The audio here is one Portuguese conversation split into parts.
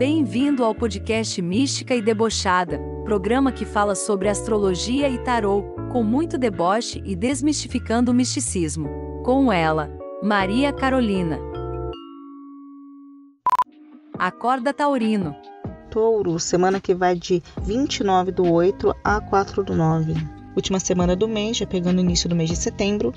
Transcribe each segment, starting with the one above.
Bem-vindo ao podcast Mística e Debochada, programa que fala sobre astrologia e tarô, com muito deboche e desmistificando o misticismo. Com ela, Maria Carolina. Acorda Taurino. Touro, semana que vai de 29 do 8 a 4 do 9. Última semana do mês, já pegando o início do mês de setembro.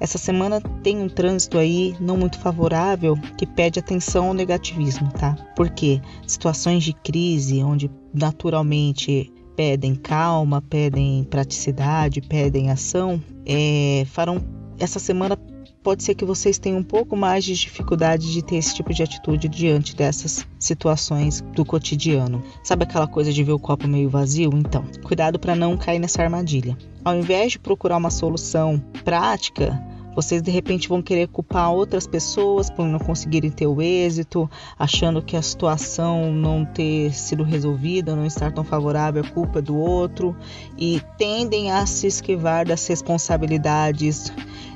Essa semana tem um trânsito aí não muito favorável que pede atenção ao negativismo, tá? Porque situações de crise, onde naturalmente pedem calma, pedem praticidade, pedem ação, é, farão essa semana pode ser que vocês tenham um pouco mais de dificuldade de ter esse tipo de atitude diante dessas situações do cotidiano. Sabe aquela coisa de ver o copo meio vazio? Então, cuidado para não cair nessa armadilha. Ao invés de procurar uma solução prática, vocês de repente vão querer culpar outras pessoas por não conseguirem ter o êxito, achando que a situação não ter sido resolvida, não estar tão favorável, é culpa do outro e tendem a se esquivar das responsabilidades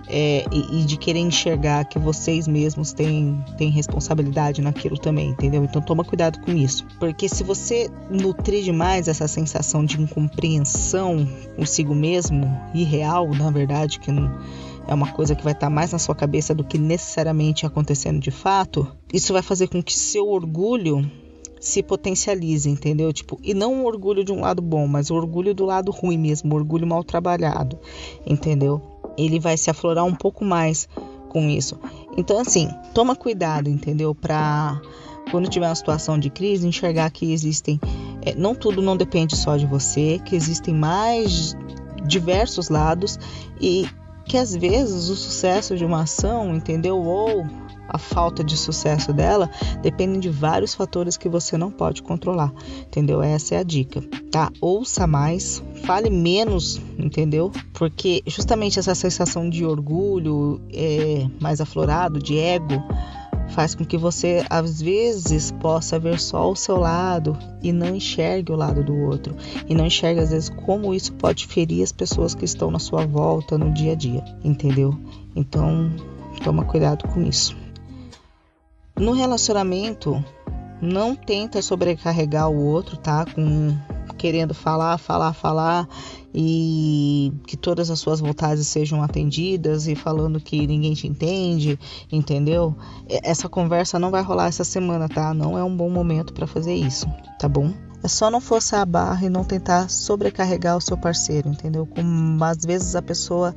é, e, e, de querer enxergar que vocês mesmos têm, têm responsabilidade naquilo também, entendeu? Então toma cuidado com isso. Porque se você nutrir demais essa sensação de incompreensão consigo mesmo, irreal, na verdade, que não, é uma coisa que vai estar mais na sua cabeça do que necessariamente acontecendo de fato, isso vai fazer com que seu orgulho se potencialize, entendeu? Tipo, e não o orgulho de um lado bom, mas o orgulho do lado ruim mesmo, o orgulho mal trabalhado, entendeu? ele vai se aflorar um pouco mais com isso. Então, assim, toma cuidado, entendeu? Para quando tiver uma situação de crise, enxergar que existem. É, não tudo não depende só de você, que existem mais diversos lados e que às vezes o sucesso de uma ação, entendeu? Ou a falta de sucesso dela depende de vários fatores que você não pode controlar, entendeu? Essa é a dica, tá? Ouça mais, fale menos, entendeu? Porque justamente essa sensação de orgulho é, mais aflorado, de ego, faz com que você às vezes possa ver só o seu lado e não enxergue o lado do outro e não enxergue às vezes como isso pode ferir as pessoas que estão na sua volta no dia a dia, entendeu? Então, toma cuidado com isso. No relacionamento, não tenta sobrecarregar o outro, tá? Com querendo falar, falar, falar e que todas as suas vontades sejam atendidas e falando que ninguém te entende, entendeu? Essa conversa não vai rolar essa semana, tá? Não é um bom momento para fazer isso, tá bom? É só não forçar a barra e não tentar sobrecarregar o seu parceiro, entendeu? Como às vezes a pessoa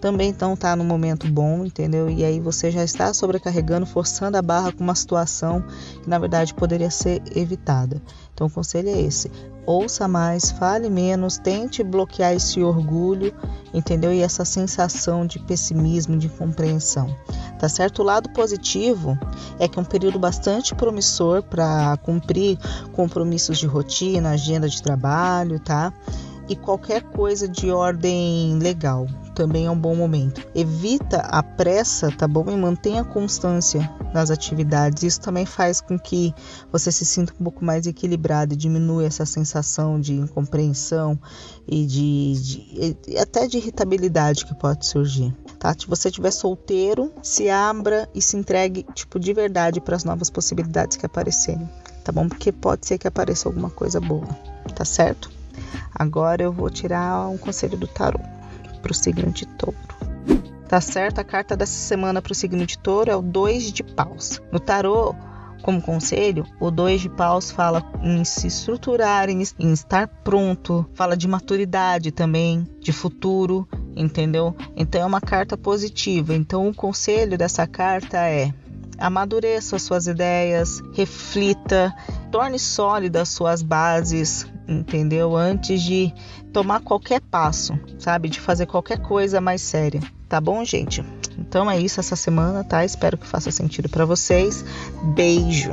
também então tá no momento bom, entendeu? E aí você já está sobrecarregando, forçando a barra com uma situação que na verdade poderia ser evitada. Então o conselho é esse: ouça mais, fale menos, tente bloquear esse orgulho, entendeu? E essa sensação de pessimismo, de incompreensão. Tá certo? O lado positivo é que é um período bastante promissor para cumprir compromissos de rotina, agenda de trabalho, tá? E qualquer coisa de ordem legal também é um bom momento. Evita a pressa, tá bom? E mantenha constância nas atividades. Isso também faz com que você se sinta um pouco mais equilibrado e diminua essa sensação de incompreensão e de, de até de irritabilidade que pode surgir. Tá? Se você estiver solteiro, se abra e se entregue tipo de verdade para as novas possibilidades que aparecerem, tá bom? Porque pode ser que apareça alguma coisa boa, tá certo? Agora eu vou tirar um conselho do tarot para o signo de touro. Tá certo? A carta dessa semana para o signo de touro é o 2 de paus. No tarô, como conselho, o 2 de paus fala em se estruturar, em, em estar pronto, fala de maturidade também, de futuro, entendeu? Então é uma carta positiva. Então o conselho dessa carta é amadureça as suas ideias, reflita, torne sólidas suas bases, entendeu? Antes de tomar qualquer passo, sabe? De fazer qualquer coisa mais séria. Tá bom, gente? Então é isso essa semana, tá? Espero que faça sentido para vocês. Beijo.